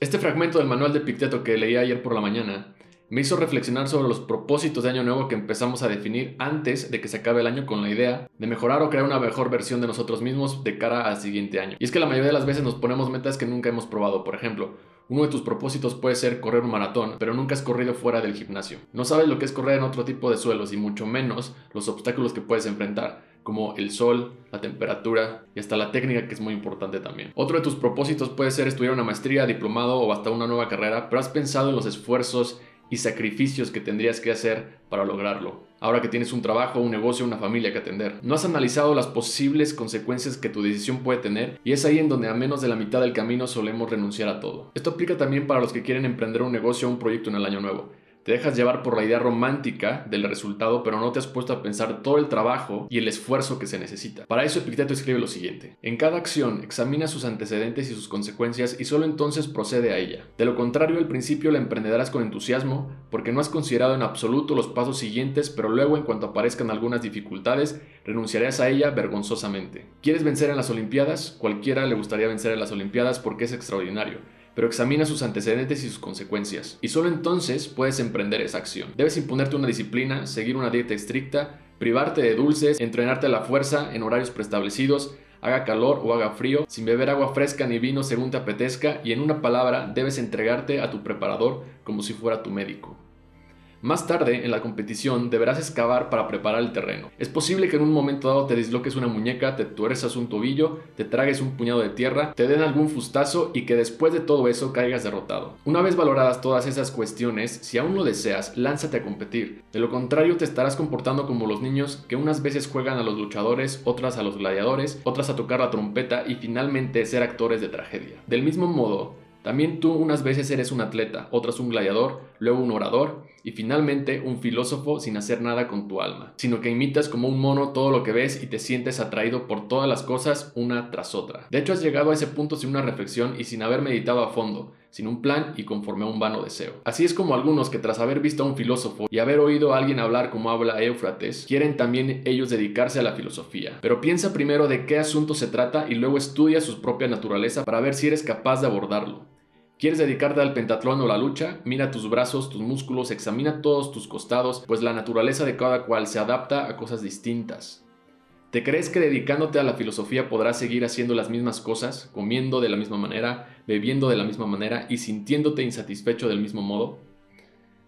Este fragmento del manual de Picteto que leí ayer por la mañana me hizo reflexionar sobre los propósitos de año nuevo que empezamos a definir antes de que se acabe el año con la idea de mejorar o crear una mejor versión de nosotros mismos de cara al siguiente año. Y es que la mayoría de las veces nos ponemos metas que nunca hemos probado, por ejemplo, uno de tus propósitos puede ser correr un maratón, pero nunca has corrido fuera del gimnasio. No sabes lo que es correr en otro tipo de suelos y mucho menos los obstáculos que puedes enfrentar, como el sol, la temperatura y hasta la técnica que es muy importante también. Otro de tus propósitos puede ser estudiar una maestría, diplomado o hasta una nueva carrera, pero has pensado en los esfuerzos y sacrificios que tendrías que hacer para lograrlo. Ahora que tienes un trabajo, un negocio, una familia que atender. No has analizado las posibles consecuencias que tu decisión puede tener y es ahí en donde a menos de la mitad del camino solemos renunciar a todo. Esto aplica también para los que quieren emprender un negocio o un proyecto en el año nuevo. Te dejas llevar por la idea romántica del resultado, pero no te has puesto a pensar todo el trabajo y el esfuerzo que se necesita. Para eso Epicteto escribe lo siguiente. En cada acción examina sus antecedentes y sus consecuencias y solo entonces procede a ella. De lo contrario, al principio la emprenderás con entusiasmo porque no has considerado en absoluto los pasos siguientes, pero luego en cuanto aparezcan algunas dificultades, renunciarás a ella vergonzosamente. ¿Quieres vencer en las Olimpiadas? Cualquiera le gustaría vencer en las Olimpiadas porque es extraordinario pero examina sus antecedentes y sus consecuencias. Y solo entonces puedes emprender esa acción. Debes imponerte una disciplina, seguir una dieta estricta, privarte de dulces, entrenarte a la fuerza en horarios preestablecidos, haga calor o haga frío, sin beber agua fresca ni vino según te apetezca y en una palabra debes entregarte a tu preparador como si fuera tu médico. Más tarde, en la competición, deberás excavar para preparar el terreno. Es posible que en un momento dado te disloques una muñeca, te tuerzas un tobillo, te tragues un puñado de tierra, te den algún fustazo y que después de todo eso caigas derrotado. Una vez valoradas todas esas cuestiones, si aún lo deseas, lánzate a competir. De lo contrario, te estarás comportando como los niños que unas veces juegan a los luchadores, otras a los gladiadores, otras a tocar la trompeta y finalmente ser actores de tragedia. Del mismo modo, también tú unas veces eres un atleta, otras un gladiador, luego un orador y finalmente un filósofo sin hacer nada con tu alma, sino que imitas como un mono todo lo que ves y te sientes atraído por todas las cosas una tras otra. De hecho has llegado a ese punto sin una reflexión y sin haber meditado a fondo, sin un plan y conforme a un vano deseo. Así es como algunos que tras haber visto a un filósofo y haber oído a alguien hablar como habla Éufrates, quieren también ellos dedicarse a la filosofía. Pero piensa primero de qué asunto se trata y luego estudia su propia naturaleza para ver si eres capaz de abordarlo. ¿Quieres dedicarte al pentatlón o la lucha? Mira tus brazos, tus músculos, examina todos tus costados, pues la naturaleza de cada cual se adapta a cosas distintas. ¿Te crees que dedicándote a la filosofía podrás seguir haciendo las mismas cosas, comiendo de la misma manera, bebiendo de la misma manera y sintiéndote insatisfecho del mismo modo?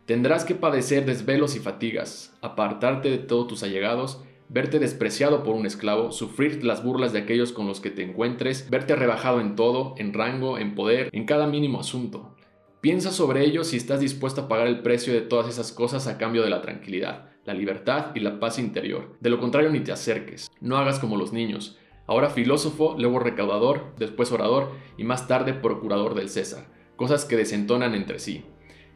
Tendrás que padecer desvelos y fatigas, apartarte de todos tus allegados verte despreciado por un esclavo, sufrir las burlas de aquellos con los que te encuentres, verte rebajado en todo, en rango, en poder, en cada mínimo asunto. Piensa sobre ello si estás dispuesto a pagar el precio de todas esas cosas a cambio de la tranquilidad, la libertad y la paz interior. De lo contrario ni te acerques, no hagas como los niños. Ahora filósofo, luego recaudador, después orador y más tarde procurador del César, cosas que desentonan entre sí.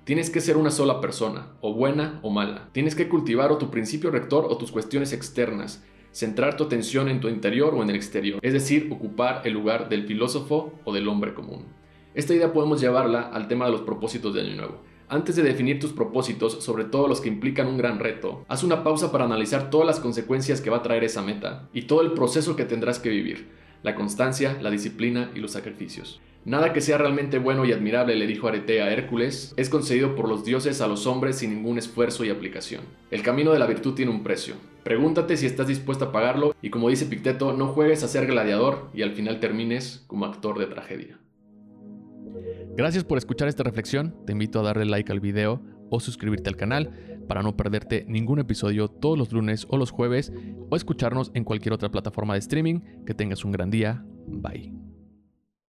Tienes que ser una sola persona, o buena o mala. Tienes que cultivar o tu principio rector o tus cuestiones externas, centrar tu atención en tu interior o en el exterior, es decir, ocupar el lugar del filósofo o del hombre común. Esta idea podemos llevarla al tema de los propósitos de Año Nuevo. Antes de definir tus propósitos, sobre todo los que implican un gran reto, haz una pausa para analizar todas las consecuencias que va a traer esa meta y todo el proceso que tendrás que vivir, la constancia, la disciplina y los sacrificios. Nada que sea realmente bueno y admirable, le dijo Arete a Hércules, es concedido por los dioses a los hombres sin ningún esfuerzo y aplicación. El camino de la virtud tiene un precio. Pregúntate si estás dispuesto a pagarlo y como dice Picteto, no juegues a ser gladiador y al final termines como actor de tragedia. Gracias por escuchar esta reflexión, te invito a darle like al video o suscribirte al canal para no perderte ningún episodio todos los lunes o los jueves o escucharnos en cualquier otra plataforma de streaming. Que tengas un gran día. Bye.